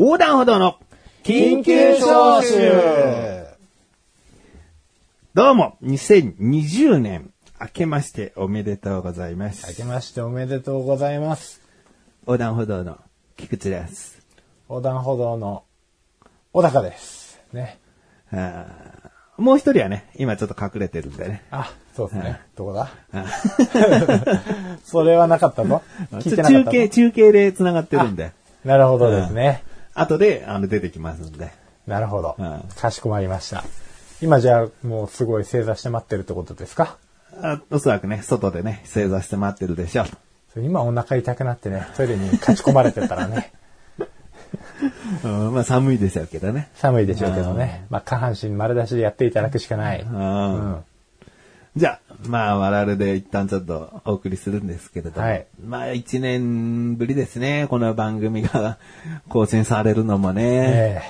横断歩道の緊急招集どうも、2020年明けましておめでとうございます。明けましておめでとうございます。横断歩道の菊池です。横断歩道の小高です。ね。あーもう一人はね、今ちょっと隠れてるんでね。あ、そうですね。どこだ？あ それはなかったぞ。聞いてなかったぞ中継、中継で繋がってるんで、なるほどですね。後であの出てきますんで。なるほどうん。かしこまりました。今じゃあもうすごい正座して待ってるってことですか？あおそらくね、外でね、正座して待ってるでしょう。今お腹痛くなってね、トイレに勝ち込まれてたらね、うんまあ寒いでしょうけどね。寒いでしょうけどね。まあ下半身丸出しでやっていただくしかない。うんうん。じゃあ、まあ我々で一旦ちょっとお送りするんですけれども、はいまあ一年ぶりですね、この番組が 更新されるのもね。え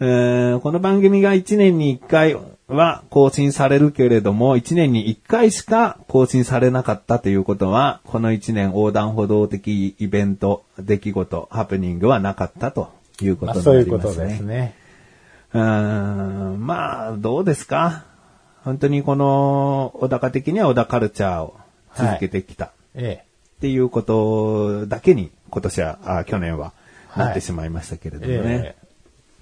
えーこの番組が1年に1回は更新されるけれども、1年に1回しか更新されなかったということは、この1年横断歩道的イベント、出来事、ハプニングはなかったというこまあとにそういうことなりますね。ですね。うーんまあ、どうですか？本当にこの、小高的には小田カルチャーを続けてきた。ええ。っていうことだけに今年は、あ去年ははいなってしまいましたけれどもえね。え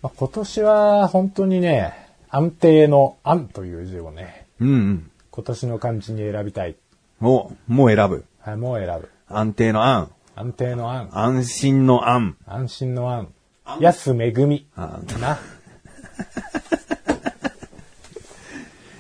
まあ、今年は本当にね、安定の安という字をね、うんうん。今年の漢字に選びたい。もう、もう選ぶ。はい、もう選ぶ。安定の安。安定の安。安心の安。安心の安。安めぐみ。あな。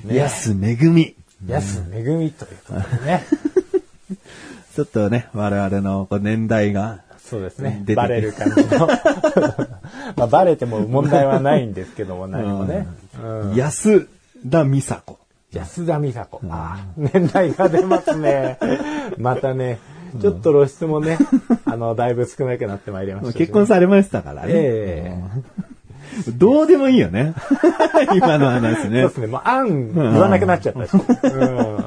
ね安めぐみ。安めぐみということでね。ちょっとね、我々の年代が、そうですねバレる感じの。まあ、バレても問題はないんですけども、何もね。うん安田美佐子。安田美佐子。ああ、年代が出ますね。またね、ちょっと露出もね、あの、だいぶ少なくなってまいりました結婚されましたからね。えどうでもいいよね。今の話ねそうで。すね。もう、あん、言わなくなっちゃったし。うん。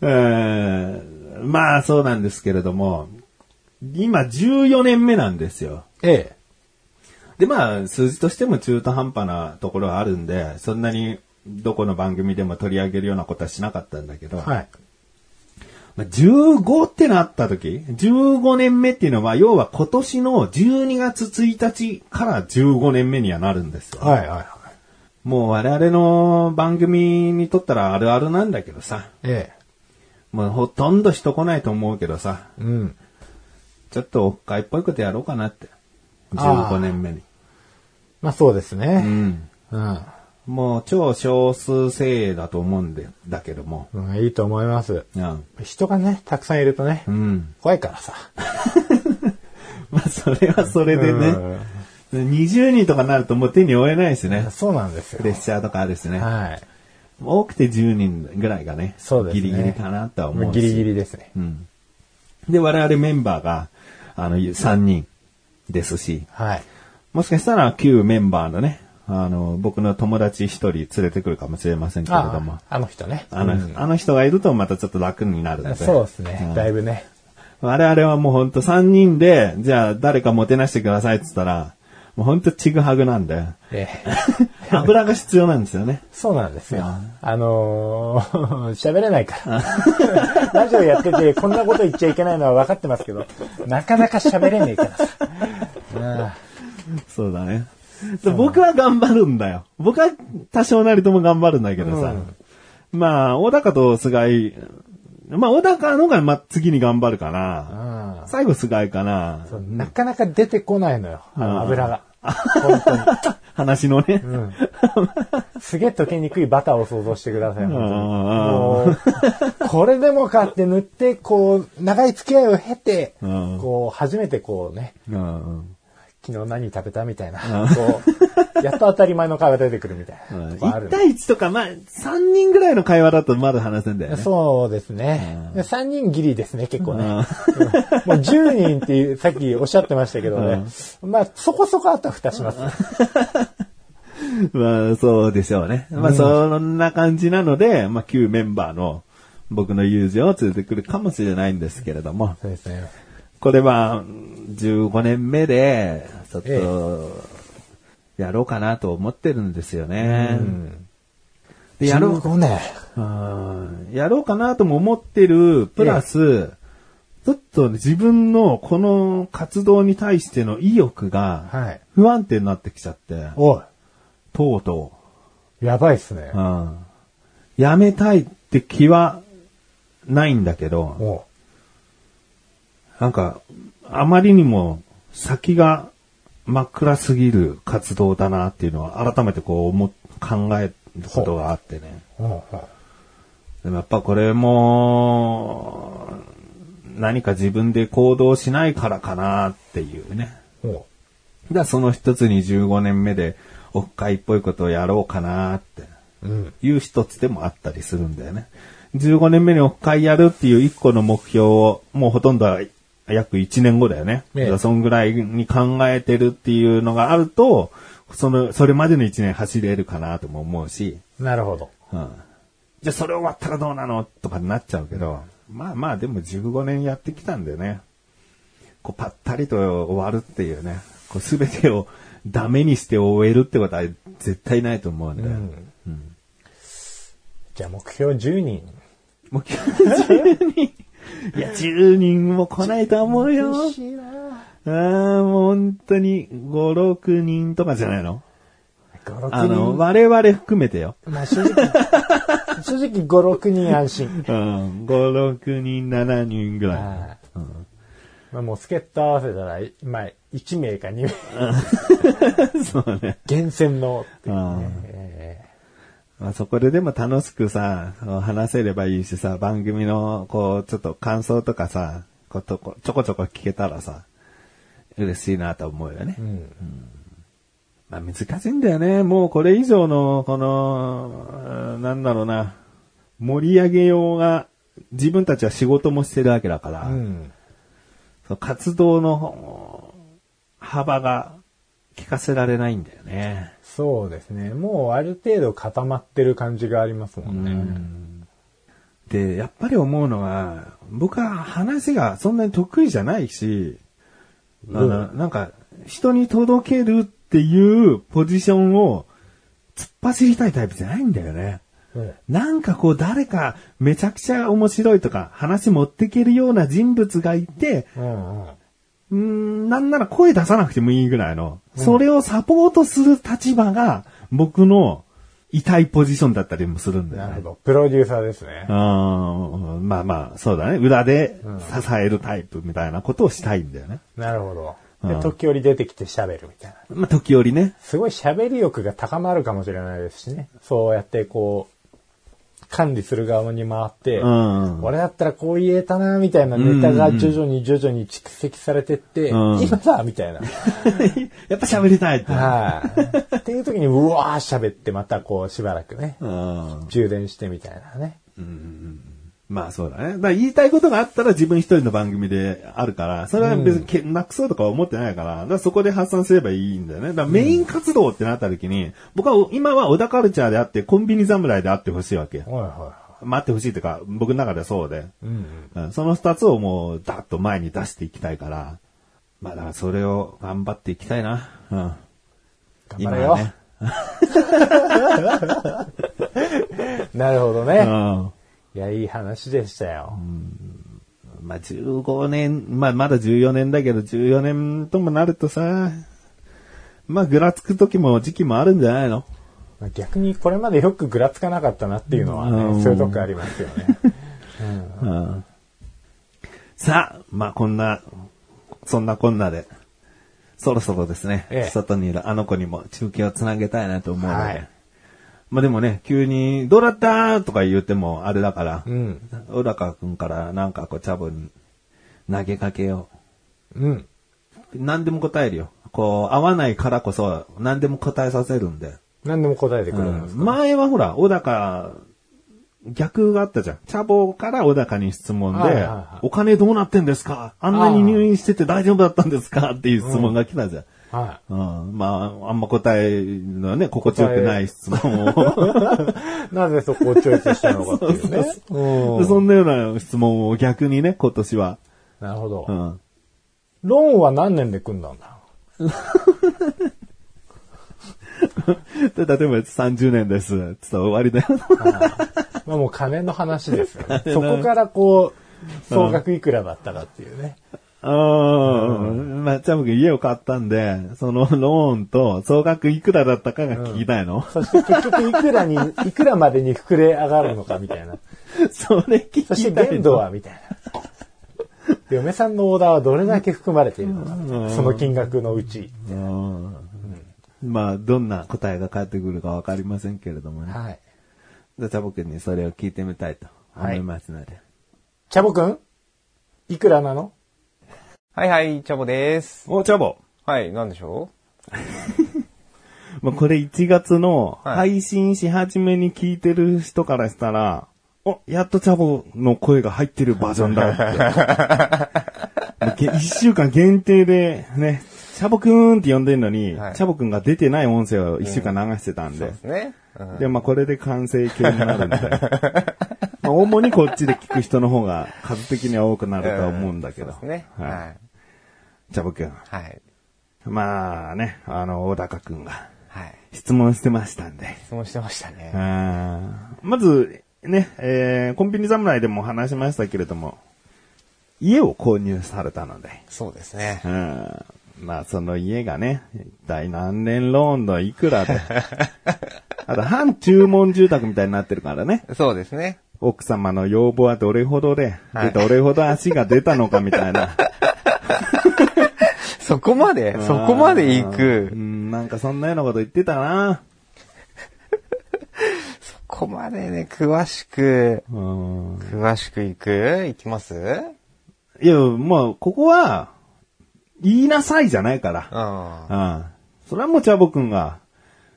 えーまあそうなんですけれども、今14年目なんですよ。ええ。でまあ数字としても中途半端なところはあるんで、そんなにどこの番組でも取り上げるようなことはしなかったんだけど、はい。まあ、15ってなった時、15年目っていうのは、要は今年の12月1日から15年目にはなるんですよ。はいはいはい。もう我々の番組にとったらあるあるなんだけどさ、えもうほとんど人来ないと思うけどさ、え。うん。ちょっとオフ会っぽいことやろうかなって。あー15年目に。まあそうですうね。ん。うん。もう超少数精鋭だと思うんで、だけども。うん、いいと思います。うん。人がね、たくさんいるとね、うん。怖いからさ。まあそれはそれでね。20人とかなるともう手に負えないしね。そうなんですよプ。レッシャーとかあるしね。はい。多くて10人ぐらいがね。そうですね。ギリギリかなとは思うギリギリですね。うん。で、我々メンバーが、あの、3人ですし、はい。もしかしたら旧メンバーのね、あの、僕の友達一人連れてくるかもしれませんけれどもあ、あの人ね。あの、うんあの人がいるとまたちょっと楽になるので。そうですねう。んだいぶね。我々はもうほんと3人で、じゃあ誰かもてなしてくださいって言ったら、もうほんとちぐはぐなんで、ええ。油が必要なんですよね。そうなんですよ。あのー 喋れないから。ラジオやってて、こんなこと言っちゃいけないのは分かってますけど、なかなか喋れねえからさ。あそうだね。で僕は頑張るんだよ。僕は多少なりとも頑張るんだけどさ。まあ、小高と菅井、まあ、小高のが、まあ、次に頑張るかな。あ最後菅井かな。なかなか出てこないのよ、あうんの油が。本当に。話のね。うんすげえ溶けにくいバターを想像してください。もうこれでもかって塗って、こう、長い付き合いを経て、うんこう、初めてこうね、うん昨日何食べたみたいな、こう、やっと当たり前の会話出てくるみたいなとこある1。対1とか、まあ、3人ぐらいの会話だとまだ話せんだよね。そうですね。3人ギリですね、結構ね。うん もう10人っていう、さっきおっしゃってましたけどね。まあ、そこそこあとは蓋します。まあ、そうでしょうね。まあ、そんな感じなので、まあ、旧メンバーの僕の友人を連れてくるかもしれないんですけれども、そうですね。これは15年目でちょっえと、やろうかなと思ってるんですよね。うん。でやろう15年。うんやろうかなとも思ってる、プラス、ちょっと自分のこの活動に対しての意欲がはい。不安定になってきちゃって、おい。とうとやばいっすねう、う。ん、やめたいって気はないんだけど、おなんか、あまりにも先が真っ暗すぎる活動だなっていうのは改めてこう思っ考えることがあってね。でもやっぱこれも、何か自分で行動しないからかなっていうね。だその一つに15年目で、オフ会っぽいことをやろうかなってうん。いう一つでもあったりするんだよね。15年目にオフ会やるっていう一個の目標を、もうほとんどは約1年後だよね。ええそんぐらいに考えてるっていうのがあると、その、それまでの1年走れるかなとも思うし、なるほど。うん。じゃあそれ終わったらどうなのとかになっちゃうけど、まあまあでも15年やってきたんでね、こうパッタリと終わるっていうね、こう全てをダメにして終えるってことは絶対ないと思うんで、うん。じゃあ目標10人。もう10人、いや10人も来ないと思うよ。ああ、もう本当に5、6人とかじゃないの？5、6人。あの、我々含めてよ。まあ正直、正直5、6人安心。うん、5、6人、7人ぐらい。はいまあもう助っ人合わせたら、まあ1名か2名。そうね。厳選のっていううんね。えまあ、そこででも楽しくさ、話せればいいしさ、番組の、こう、ちょっと感想とかさ、ことこちょこちょこ聞けたらさ、嬉しいなと思うよね。えうん。まあ、難しいんだよね。もうこれ以上の、この、うんなんだろうな、盛り上げようが、自分たちは仕事もしてるわけだから、うん。活動の幅が聞かせられないんだよね。そうですね。もうある程度固まってる感じがありますもんね。で、やっぱり思うのは、僕は話がそんなに得意じゃないし、あの、なんか、人に届けるっていうポジションを突っ走りたいタイプじゃないんだよね。うんなんかこう誰かめちゃくちゃ面白いとか話持ってけるような人物がいて、うんうん。うーん、なんなら声出さなくてもいいぐらいの、それをサポートする立場が僕の痛いポジションだったりもするんだよね。なるほど。プロデューサーですね。うんまあまあ、そうだね。裏で支えるタイプみたいなことをしたいんだよね。なるほど。でうん時折出てきて喋るみたいな。まあ、時折ね。すごい喋り欲が高まるかもしれないですしね。そうやってこう、管理する側に回って、うん。俺だったらこう言えたな、みたいなネタが徐々に徐々に蓄積されてって、うん今だみたいな。やっぱ喋りたいって。はい。っていう時に、うわー喋って、またこう、しばらくね、うん。充電してみたいなね。まあそうだね。だから言いたいことがあったら自分一人の番組であるから、それは別にけなくそうとかは思ってないから、だからそこで発散すればいいんだよね。だからメイン活動ってなった時に、僕は今は小田カルチャーであって、コンビニ侍であってほしいわけ。はいは待ってほしいっていうか、僕の中ではそうで。うんうん。うんその二つをもう、ダッと前に出していきたいから、まあだからそれを頑張っていきたいな。うん。頑張れよ。ね。なるほどね。うん。いや、いい話でしたよ。まあ15年、まあまだ14年だけど、14年ともなるとさ、まあぐらつく時も時期もあるんじゃないの？まあ逆にこれまでよくぐらつかなかったなっていうのはね、うん。そういうとこありますよね。うん。さあ、まあこんな、そんなこんなで、そろそろですね、ええ。外にいるあの子にも中継をつなげたいなと思うので、はいまあでもね、急に、どうだった？とか言ってもあれだから、うん。小高くんからなんかこう、チャボに投げかけようん。う。何でも答えるよ。こう、合わないからこそ、何でも答えさせるんで。何でも答えてくれるんですか、前はほら、小高、逆があったじゃん。チャボから小高に質問で、はいはいはいお金どうなってんですか？あんなに入院してて大丈夫だったんですか？っていう質問が来たじゃん。はうん、まあ、あんま答えのね、心地よくない質問を。い。なぜそこをチョイスしたのかっていうね。うんでそんなような質問を逆にね、今年は。なるほど。うん。ローンは何年で組んだんだ？で 例えば30年です。つったら終わりだよ。まあもう金の話ですよね。そこからこう、総額いくらだったかっていうね。うん。まあ、チャボ君家を買ったんで、そのローンと総額いくらだったかが聞きたいの、そして結局いくらに、いくらまでに膨れ上がるのかみたいな。それ聞きたそし。て限度はみたいな。で嫁さんのオーダーはどれだけ含まれているのか、その金額のうち。うんまあ、どんな答えが返ってくるかわかりませんけれどもね。はい。じゃあチャボ君にそれを聞いてみたいと思いますので。チャボくんいくらなの？はいはい、チャボです。お、チャボ。はい、なんでしょ まあ、これ1月のはい配信し始めに聞いてる人からしたら、お、やっとチャボの声が入ってるバージョンだって。もうげ1週間限定でね、チャボくんって呼んでるのに、はいチャボくんが出てない音声を1週間流してたんで。うですね。うんで、まあ、これで完成形になるんで。まあ、主にこっちで聞く人の方が数的には多くなるとは思うんだけど。そうですね。はい。はい。チャボくん。はい。まあね、あの、小高くんがはい。質問してましたんで。質問してましたね。あーまず、ね、えー、コンビニ侍でも話しましたけれども、家を購入されたので、そうですね。うん、まあその家がね、一体何年ローンのいくらで、あと半注文住宅みたいになってるからね、そうですね。奥様の要望はどれほどで、はいでどれほど足が出たのかみたいな。そこまで、そこまで行うく。ん、なんかそんなようなこと言ってたな。そこまでね、詳しく、うん詳しく行く？行きます？いや、もう、ここは、言いなさいじゃないから。うん。うん。それはもうチャボくんが、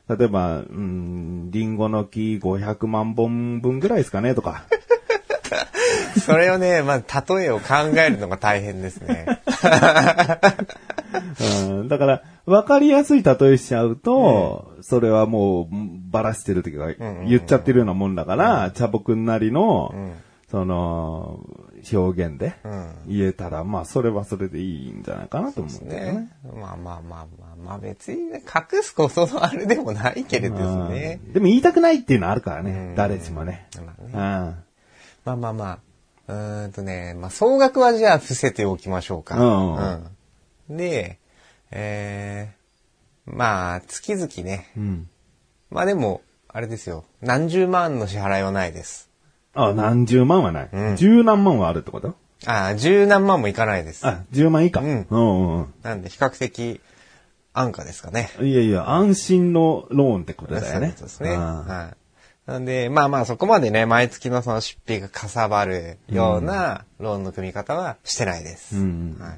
例えば、うん、リンゴの木500万本分ぐらいですかねとか。それをね、まあ、例えを考えるのが大変ですね。から、わかりやすい例えしちゃうと、それはもう、ばらしてるときが言っちゃってるようなもんだから、チャボくんなりの、その、表現でうん。言えたら、まあ、それはそれでいいんじゃないかなと思うんだよね。ね。まあまあまあまあまあ別にね、隠すことのあれでもないけれどですね。うんでも言いたくないっていうのはあるからね、うん誰しもね。まあねうんまあまあまあ。うーんとね、まあ総額はじゃあ伏せておきましょうか。うんうんで、えー、まあ月々ね。うん。まあでも、あれですよ。何十万の支払いはないです。あ、何十万はない。うん十何万はあるってこと？ああ、十何万もいかないです。あ、10万以下。うんうんうんなんで比較的安価ですかね。うん。いやいや、安心のローンってことだよね。そうですね。あはい。なんで、まあまあそこまでね、毎月のその出費がかさばるようなローンの組み方はしてないです。うんはい。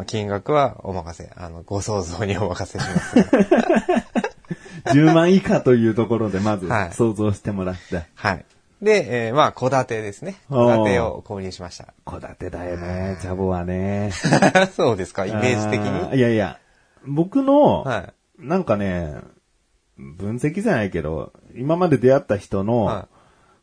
まあ、金額はお任せ、あの、ご想像にお任せします、ー10万以下というところでまずはい想像してもらって。はい。で、えーまあ、戸建てですね。戸建てを購入しました。戸建てだよね、チャボはね。そうですか、イメージ的に？いやいや、僕の、はい。なんかね、分析じゃないけど、今まで出会った人のは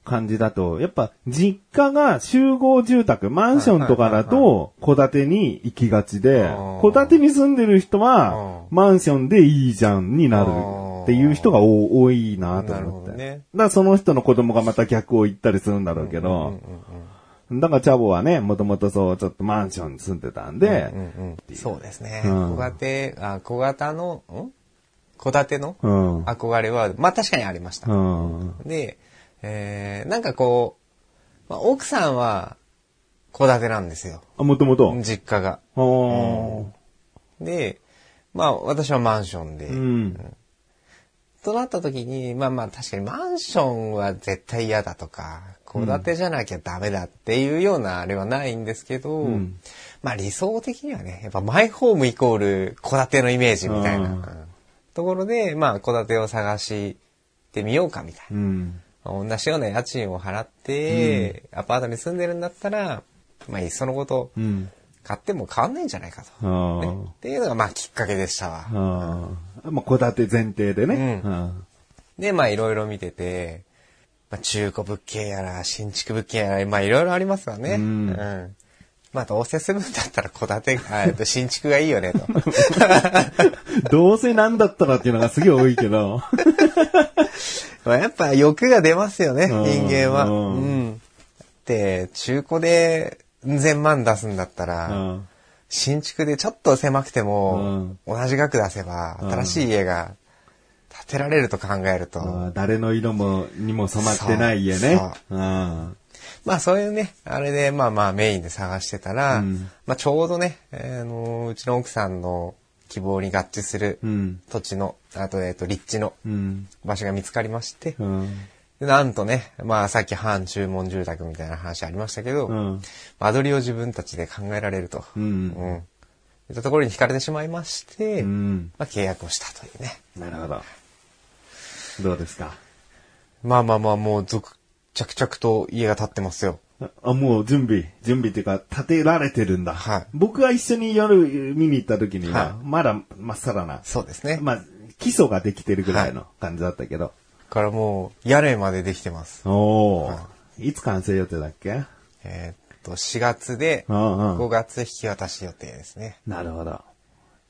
感じだと、やっぱ実家が集合住宅、マンションとかだと、戸建てに行きがちで戸建てに住んでる人は、マンションでいいじゃんになるっていう人が多多いなと思って。ほどね。だからその人の子供がまた逆を言ったりするんだろうけど、だからチャボはね、もともとそう、ちょっとマンションに住んでたんで、うんうん、そうですね。うん。小建て、あ、小型の、ん？戸建ての？うん。憧れは、まあ確かにありました。うん。で、えー、なんかこう、まあ、奥さんは戸建てなんですよ。あ、もともと。実家が。おーで、まあ私はマンションで。うん。となった時に、まあまあ確かにマンションは絶対嫌だとか、戸建てじゃなきゃダメだっていうようなあれはないんですけど、んまあ理想的にはね、やっぱマイホームイコール戸建てのイメージみたいな、うんうんところで、まあ戸建てを探してみようかみたいな。うん。同じような家賃を払って、アパートに住んでるんだったら、まあいっそのことうん。買っても変わんないんじゃないかと。あねっていうのがまあきっかけでしたわ。まあ、戸建て前提でね。うんうんで、まあいろいろ見てて、まあ中古物件やら、新築物件やら、まあいろいろありますわね。うんまあどうせ住むんだったら戸建てが、えっと新築がいいよねと。どうせなんだったらっていうのがすげえ多いけど。まあやっぱ欲が出ますよね、うん人間は。うんうん。で、中古で千万出すんだったら、うん新築でちょっと狭くても、同じ額出せば、うん新しい家が建てられると考えると、誰の色も、にも染まってない家ね。うん。まあそういうね、あれでまあまあメインで探してたら、うんまあちょうどね、えーあのうちの奥さんの希望に合致するうん。土地の、あとえっ、と立地のうん。場所が見つかりまして、うん。でなんとね、まあさっき半注文住宅みたいな話ありましたけど、うん。間取りを自分たちで考えられると、うんうん。いったところに惹かれてしまいまして、うん。まあ契約をしたというね。なるほど。どうですか？まあまあまあもう続、着々と家が建ってますよ。あ、もう準備、準備っていうか、建てられてるんだ。はい僕が一緒に夜見に行った時には、はいまだまっさらな。そうですね。まあ、基礎ができてるぐらいの感じだったけど。からもう、屋根までできてます。おお、、はいつ完成予定だっけ？えーっと、4月で、うんうん5月引き渡し予定ですね。なるほど。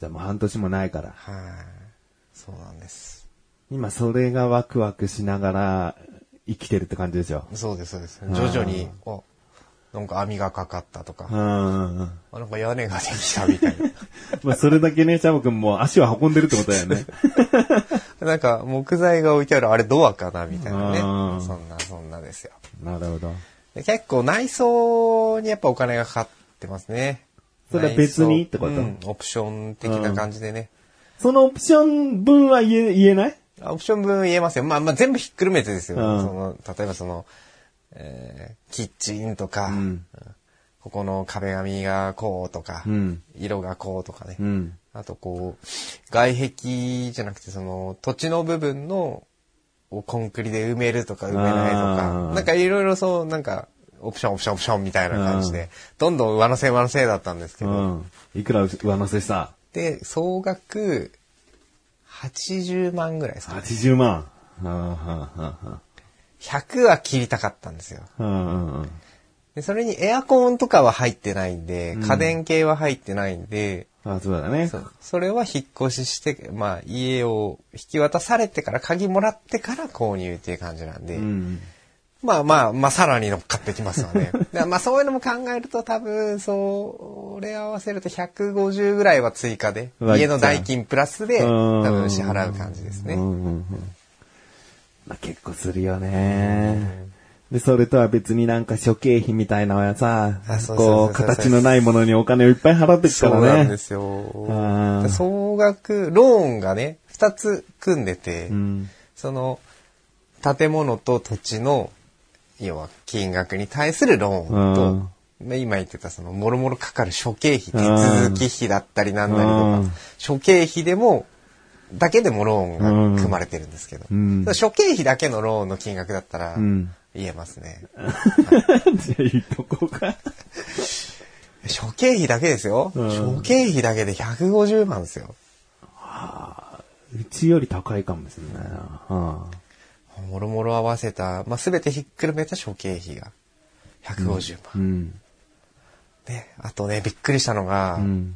じゃあもう半年もないから。はい。そうなんです。今それがワクワクしながら生きてるって感じでしょ。そうです、そうです。徐々に、お、なんか網がかかったとか。あなんか屋根ができたみたい まあそれだけね、チャボくんも足を運んでるってことだよね。な。なんか木材が置いてあるあれドアかなみたいなね。うんそんな、そんなですよ。なるほど。で結構内装にやっぱお金がかかってますね。それは別にってこと？うん、オプション的な感じでね。そのオプション分は言え言えない？あオプション分言えますよ。まあまあ全部ひっくるめてですよ。うんその例えばその、えーキッチンとか、んうんここの壁紙がこうとか、うん色がこうとかね。うん。あとこう、外壁じゃなくてその土地の部分のをコンクリで埋めるとか埋めないとあか、ーなんかいろいろそう、なんか、オプションオプションオプションみたいな感じで、どんどん上乗せ上乗せだったんですけど、うん。いくら上乗せした？で、総額80万ぐらいですかね。?80 万。うんうん100は切りたかったんですよ。うんうんうんでそれにエアコンとかは入ってないんで、家電系は入ってないんで、あ、そうだね。そうそれは引っ越しして、まあ家を引き渡されてから、鍵もらってから購入っていう感じなんで、うん。まあまあ、まあさらに乗っかってきますよね。でまあそういうのも考えると多分、それ合わせると150ぐらいは追加で、うわ家の代金プラスでうん多分支払う感じですね。うんうんうんまあ、結構するよね。で、それとは別になんか諸経費みたいなのはさこう、そう形のないものにお金をいっぱい払ってくそうからね。なんですよ総額、ローンがね、二つ組んでて、うん。その、建物と土地の、要は金額に対するローンと、うんまあ今言ってたその、もろもろかかる諸経費、手続き費だったりなんだりとかうん、諸経費でも、だけでもローンが組まれてるんですけど、うん諸経費だけのローンの金額だったらうん、言えますね。じゃあ、いいとこか。諸経費だけですよ。うん諸経費だけで150万ですよ。うちより高いかもしれないな。うんもろもろ合わせた、まあ、すべてひっくるめた諸経費が150万。うん。で、あとね、びっくりしたのが、うん。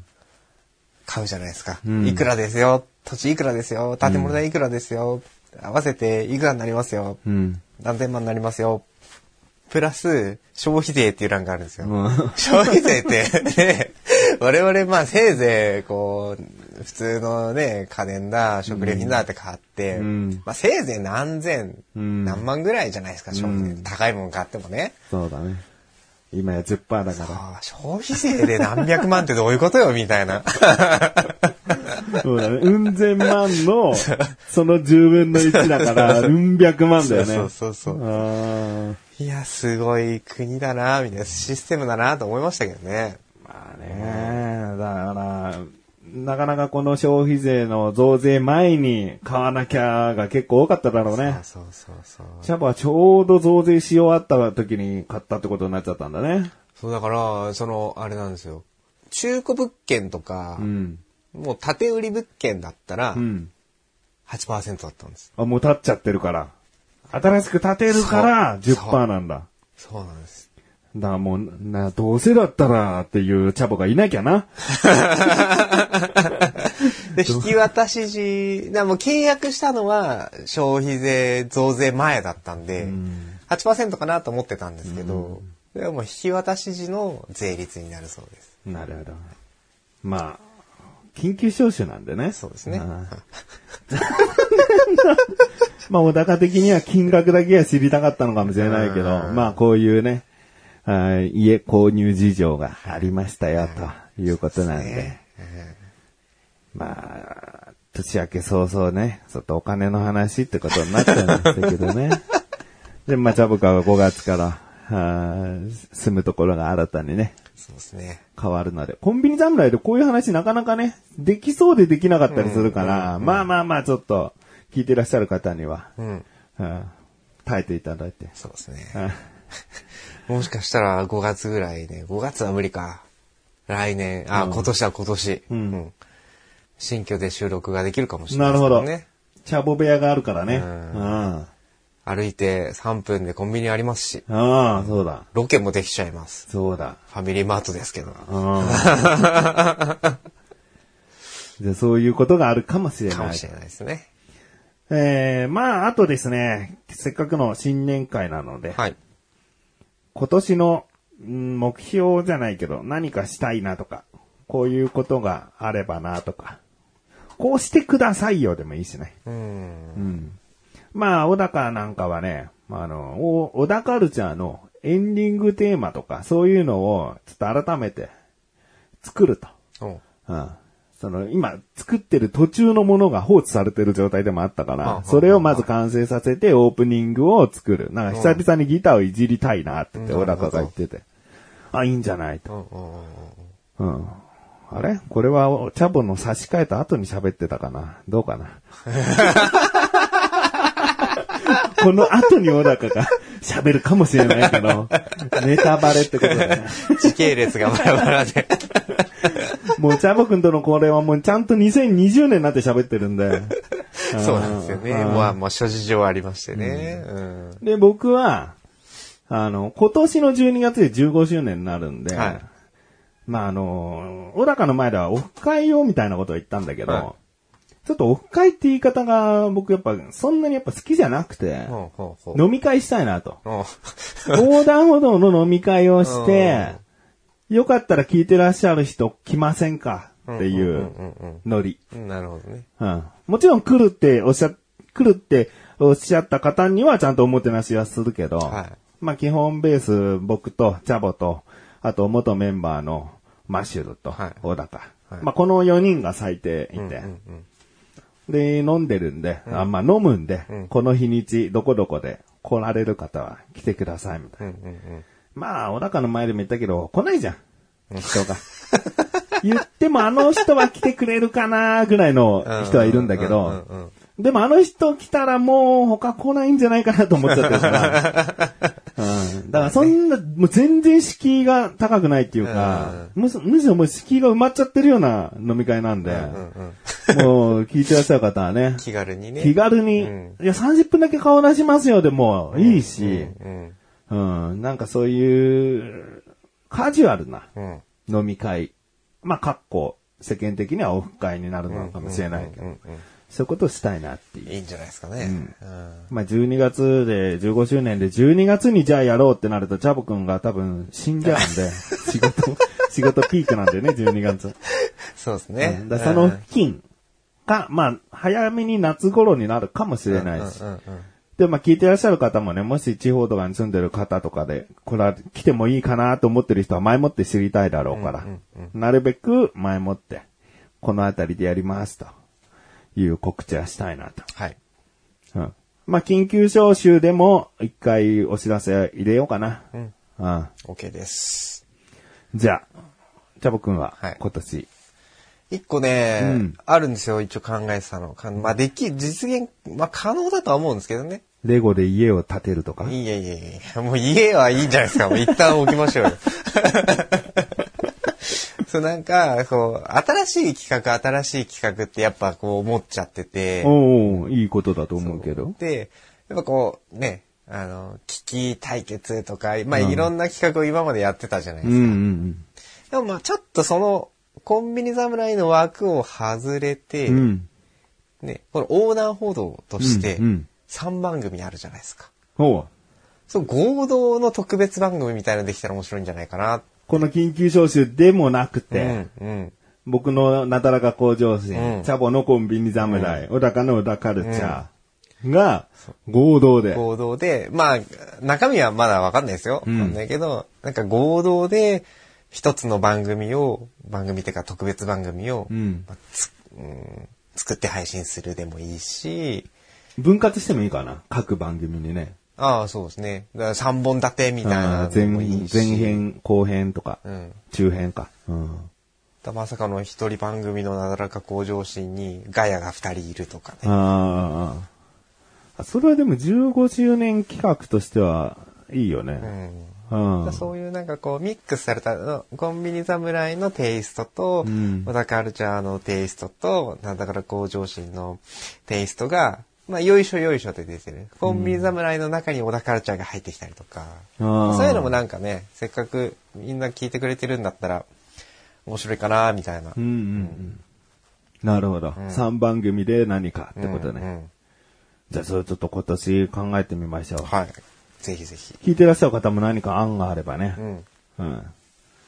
買うじゃないですか。うんいくらですよ。土地いくらですよ。建物代いくらですよ。合わせていくらになりますよ。うん。何千万になりますよ。プラス、消費税っていう欄があるんですよ。うん消費税って、ね、我々、まあ、せいぜい、こう、普通のね、家電だ、食料品だって買って、うんまあ、せいぜい何千、うん何万ぐらいじゃないですか、消費税。うん高いもん買ってもね。そうだね。今や10%だから。消費税で何百万ってどういうことよ、みたいな。そうだね。うん千万の、その10分の1だから、うん百万だよね。そうそうそういや、すごい国だな、みたいなシステムだなと思いましたけどね。まあね、だから、なかなかこの消費税の増税前に買わなきゃが結構多かっただろうね。そうそうそう。シャバはちょうど増税し終わった時に買ったってことになっちゃったんだね。そうだから、その、あれなんですよ。中古物件とか、うん。もう建て売り物件だったらう、ん。8%だったんです。あ、もう立っちゃってるから。新しく建てるからそう10%なんだ。そうなんです。だからもう、な、どうせだったらっていうチャボがいなきゃな。で、引き渡し時、でもう契約したのは消費税増税前だったんで、8%かなと思ってたんですけど、でも引き渡し時の税率になるそうです。なるほど。まあ、緊急招集なんでね。そうですね。あ まあ、小高的には金額だけは知りたかったのかもしれないけど、うんまあ、こういうね、あ家購入事情がありましたよ、ということなんで。まあ、年明け早々ね、ちょっとお金の話ってことになっちゃうんですけどね。で、まあ、チャボカが5月から、住むところが新たにね、そうですね。変わるので。コンビニ侍でこういう話なかなかね、できそうでできなかったりするから、まあまあまあちょっと、聞いてらっしゃる方には、うん。うん耐えていただいて。そうですね。うんもしかしたら5月ぐらいね、5月は無理か。来年、あ、今年は今年、うん新居で収録ができるかもしれなないるほど。チャボ部屋があるからね。ううんん。歩いて3分でコンビニありますし、ああ、そうだ。ロケもできちゃいます。そうだ。ファミリーマートですけど。うん。じゃあそういうことがあるかもしれないかもし。れないですね。えー、まあ、あとですね、せっかくの新年会なので、はい。今年のうん目標じゃないけど、何かしたいなとか、こういうことがあればなとか、こうしてくださいよでもいいしね。うん。うん。まあ、小高なんかはね、あの、お小高カルチャーのエンディングテーマとか、そういうのをちょっと改めて作ると。おうん。その、今、作ってる途中のものが放置されてる状態でもあったからそれをまず完成させてオープニングを作る。なんか久々にギターをいじりたいなって言って、うん小高が言ってて。あ、いいんじゃないと。うん。あれ？これは、チャボの差し替えた後に喋ってたかな？どうかな？この後に小高が 喋るかもしれないけど、ネタバレってことでね。時系列がバラバラで。もうチャボくんとのこれはもうちゃんと2020年になって喋ってるんで。そうなんですよね。うんまあ、まあ、諸事情ありましてね。うん。で、僕は、あの、今年の12月で15周年になるんで、はいまああの、小高の前ではオフ会をみたいなことを言ったんだけど、はちょっとオフ会って言い方が僕やっぱそんなにやっぱ好きじゃなくて、ほうほうほう。飲み会したいなと。お横断歩道の飲み会をして、よかったら聞いてらっしゃる人来ませんか？っていううんうんノリ。うん。なるほどね。うん。もちろん来るっておっしゃ、来るっておっしゃった方にはちゃんとおもてなしはするけど、はいまあ基本ベース僕とチャボと、あと元メンバーのマッシュルとはい小高。はいまあこの4人が最低いて、うんうんで、飲んでるんで、あまあ飲むんで、うんこの日にちどこどこで来られる方は来てくださいみたいな。うんうんうんまあ、小高の前でも言ったけど、来ないじゃん。人が。言ってもあの人は来てくれるかなぐらいの人はいるんだけうんどでもあの人来たらもう他来ないんじゃないかなと思っちゃってるから。うん、だからそんな、もう全然敷居が高くないっていうか、むしむしろもう敷居が埋まっちゃってるような飲み会なんで、もう聞いてらっしゃる方はね、気軽にね。気軽に、うんいや30分だけ顔出しますよでもいいし、うんうん、なんかそういう、カジュアルなうん。飲み会。まあ、かっこ、世間的にはオフ会になるのかもしれないけど、うんうんそういうことをしたいなっていう。いいんじゃないですかね。うんまあ、12月で、15周年で、12月にじゃあやろうってなると、チャボくんが多分死んじゃうんで、仕事、仕事ピークなんでね、12月。そうですね。だからその付近が、まあ、早めに夏頃になるかもしれないし。うんうんうんで、まあ聞いてらっしゃる方もね、もし地方とかに住んでる方とかで、これは来てもいいかなと思ってる人は前もって知りたいだろうから、なるべく前もって、この辺りでやりますという告知はしたいなと。はい。うん。まあ緊急招集でも一回お知らせ入れようかな。うん。うん。OK です。じゃあ、チャボくんははい今年、一個ね、うんあるんですよ、一応考えてたの。かまあ、でき、実現、まあ、可能だとは思うんですけどね。レゴで家を建てるとか。いやいやいやもう家はいいんじゃないですか。もう一旦置きましょうよ。そうなんか、こう、新しい企画、新しい企画ってやっぱこう思っちゃってて。おおいいことだと思うけど。で、やっぱこう、ね、あの、危機対決とか、まあ、いろんな企画を今までやってたじゃないですか。うんうんでもまあちょっとそのコンビニ侍の枠を外れて、うん。ね、この横断歩道としてうんうん3番組あるじゃないですか。ほう。そう、合同の特別番組みたいなのできたら面白いんじゃないかな。この緊急招集でもなくて、うん、うん。僕のなだらか向上心、うんチャボのコンビニ侍、小高の小高カルチャーが合同で、合同で、まあ、中身はまだわかんないですよ。わうんかんないけど、なんか合同で一つの番組を、番組っていうか特別番組を、うんまあつうん作って配信するでもいいし、分割してもいいかな各番組にね。ああ、そうですね。だから3本立てみたいあなのもいいし。前編、後編とか、うん。中編か。うん。だまさかの一人番組のなだらか向上心にガヤが二人いるとかね。ああ。それはでも15周年企画としてはいいようね。ん。うん。そういうなんかこうミックスされたのコンビニ侍のテイストと、うん小田カルチャーのテイストと、なんだから向上心のテイストが、まあ、よいしょよいしょって出てる。コンビニ侍の中に小田カルチャーが入ってきたりとか、あーそういうのもなんかね、せっかくみんな聞いてくれてるんだったら、面白いかな、みたいな。うんうんうん。なるほど。3番組で何かってことね。うんうんじゃあそれちょっと今年考えてみましょう。はい。ぜひぜひ。聞いてらっしゃる方も何か案があればねう。ん。うん。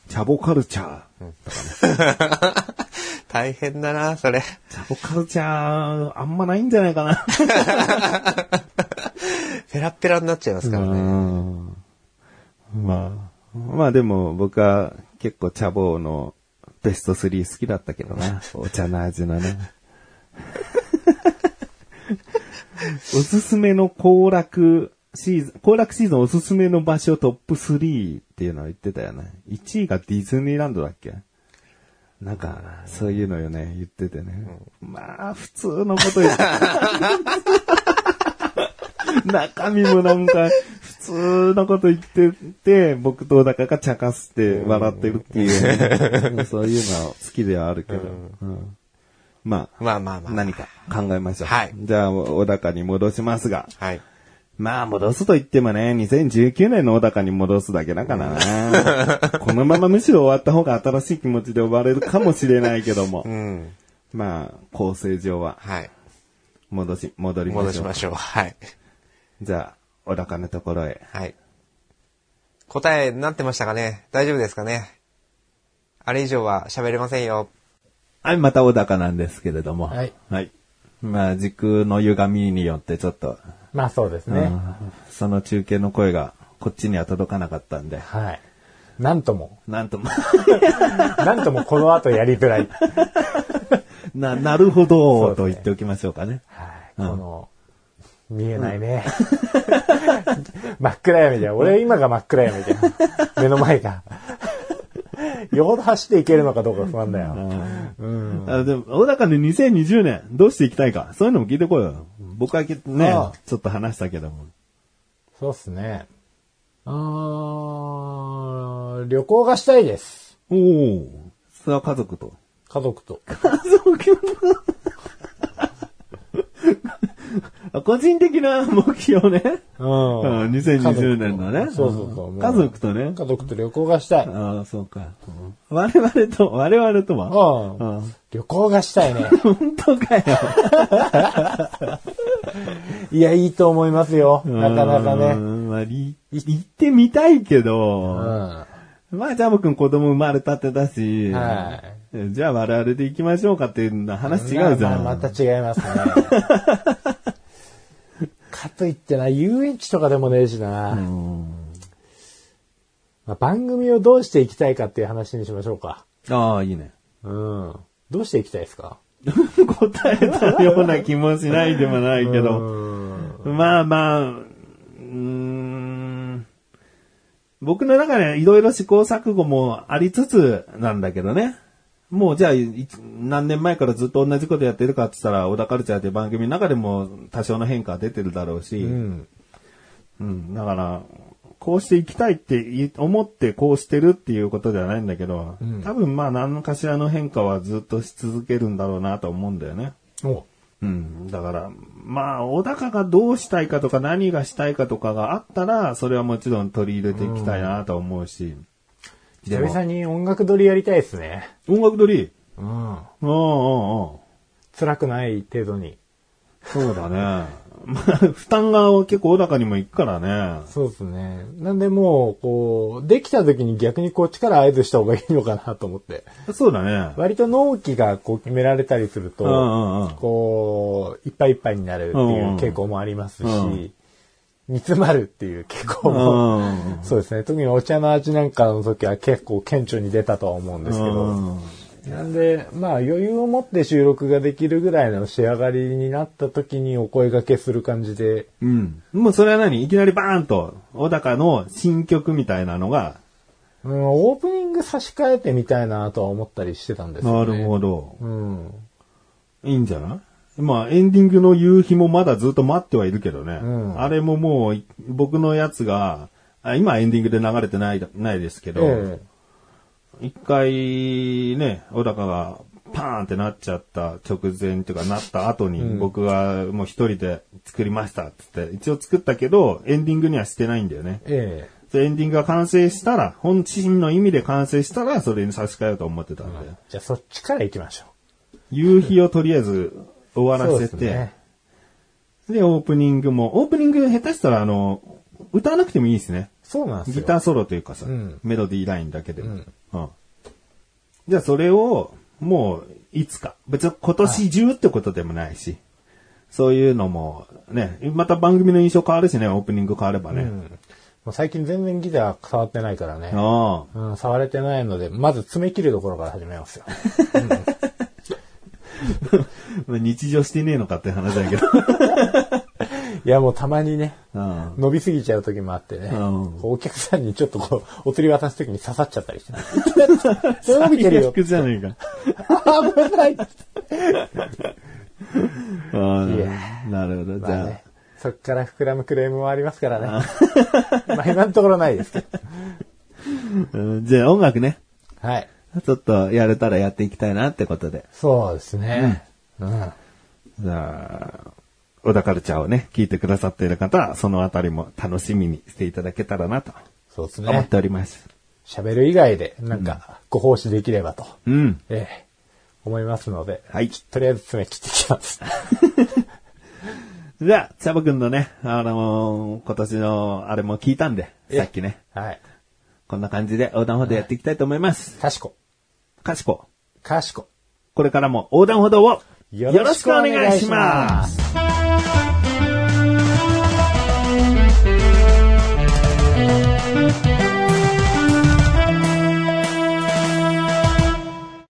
チャボカルチャー。大変だな、それ。チャボカルチャー、あんまないんじゃないかな。ペラッペラになっちゃいますからうね。んまあ、まあでも僕は結構チャボのベスト3好きだったけどな。お茶の味のね。おすすめの行楽シーズン、行楽シーズンおすすめの場所トップ3っていうのを言ってたよね。1位がディズニーランドだっけ？なんか、そういうのよね、言っててね。まあ、普通のこと言って 中身もなんか、普通のこと言ってて、僕と小高が茶化して笑ってるっていうね、そういうのは好きではあるけど。うんまあ、まあまあまあ。何か考えましょう。はいじゃあ、小高に戻しますが。はい。まあ、戻すと言ってもね、2019年の小高に戻すだけだからな。このままむしろ終わった方が新しい気持ちで終われるかもしれないけどもう。ん。まあ、構成上ははい。戻し、戻りましょう。戻しましょう。はい。じゃあ、小高のところへ。はい。答えになってましたかね？大丈夫ですかね？あれ以上は喋れませんよ。はい、また小高なんですけれども。はい。はい。まあ、時空の歪みによってちょっと、まあそうですね。うんその中継の声がこっちには届かなかったんで、はい。なんとも、なんとも、なんともこの後やりづらい。な、なるほど、ねと言っておきましょうかね。はい。この、見えないね。真っ暗闇じゃん。俺今が真っ暗闇じゃん。目の前が。よほど走っていけるのかどうか不安だよ。うん。あでも、小高の2020年、どうしていきたいか、そういうのも聞いてこいよ。僕はきねちょっと話したけども。そうっすね。あー旅行がしたいです。おおそれは家族と。家族と。家族あ個人的な目標ね。うん。うん2020年のね。そうそうそう。家族とね。家族と旅行がしたい。ああ、そうか。我々と、我々とは？うん。うん旅行がしたいね。本当かよ。いや、いいと思いますよ。なかなかうね。んまあ、い行ってみたいけうど、ん。まあ、ジャム君子供生まれたてだし、はじゃあ我々で行きましょうかっていう話違うじゃん。まあまあまた違いますね。かといってな、遊園地とかでもねえしな。うんまあ、番組をどうしていきたいかっていう話にしましょうか。ああ、いいね。うん。どうしていきたいですか？答えたような気もしないでもないけど。うん。まあまあ、うーん僕の中でいろいろ試行錯誤もありつつなんだけどね。もうじゃあ、い何年前からずっと同じことやってるかって言ったら、小田カルチャーっていう番組の中でも多少の変化は出てるだろうし、うん。うん、だから、こうしていきたいってい思ってこうしてるっていうことではないんだけど、うん多分まあ何かしらの変化はずっとし続けるんだろうなと思うんだよね。おうん。だから、まあ、小高がどうしたいかとか何がしたいかとかがあったら、それはもちろん取り入れていきたいなと思うし。久々に音楽撮りやりたいですね。音楽撮り？うん。うんうんうん。辛くない程度に。そうだね。まあ、負担が結構小高にもいくからね。そうですね。なんでもう、こう、できた時に逆にこっちから合図した方がいいのかなと思って。そうだね。割と納期がこう決められたりすると、うんうんうんこう、いっぱいいっぱいになるっていう傾向もありますし、うん煮詰まるっていう傾向うんも、うんそうですね。特にお茶の味なんかの時は結構顕著に出たとは思うんですけど、うんなんで、まあ余裕を持って収録ができるぐらいの仕上がりになった時にお声掛けする感じで、うん。もうそれは何？いきなりバーンと、小高の新曲みたいなのが、うん、オープニング差し替えてみたいなとは思ったりしてたんですよなね。るほど。うん。いいんじゃない？まあ、エンディングの夕日もまだずっと待ってはいるけどね。うん。あれももう、い僕のやつが、あ今エンディングで流れてない、ないですけど、え一回ね、小高がパーンってなっちゃった直前っていうかなった後に、うん。僕がもう一人で作りましたって言って、一応作ったけど、エンディングにはしてないんだよね。ええ。でエンディングが完成したら、本心の意味で完成したら、それに差し替えようと思ってたんで、じゃあそっちから行きましょ夕日をとりあえず終わう。らせて、ですね。で、オープニングも、オープニング下手したら、あの、歌わなくてもいいですね。そうなんですよ。ギターソロというかさ、うんメロディーラインだけで。ううんん。じゃあそれを、もう、いつか。別に今年中ってことでもないし、そういうのも、ね、また番組の印象変わるしね、オープニング変わればね。うん。最近全然ギター触ってないからね。うん、触れてないので、まず爪切るところから始めますよ。ま あ日常してねえのかって話だけど。いや、もうたまにね、うん伸びすぎちゃう時もあってね、うんお客さんにちょっとこう、お釣り渡す時に刺さっちゃったりして、それ伸びてるよ。最悪じゃねえか。危ない。あいやあなるほど。じゃあ、まあね、そっから膨らむクレームもありますからね。まあ今のところないですけど。うんじゃあ音楽ね。はい。ちょっとやれたらやっていきたいなってことで。そうですね。うん。じゃあ、小田カルチャーをね、聞いてくださっている方は、そのあたりも楽しみにしていただけたらなとそうです思っね。ております。喋る以外で、なんか、ご奉仕できればと、うん。ええ、思いますので、はいとりあえず爪切ってきます。じゃあ、チャボくんのね、あのー今年のあれも聞いたんで、えさっきね、はい。こんな感じで横断歩道やっていきたいと思います。かしこ。かしこ、かしこ。これからも横断歩道をよろしくお願いし。ます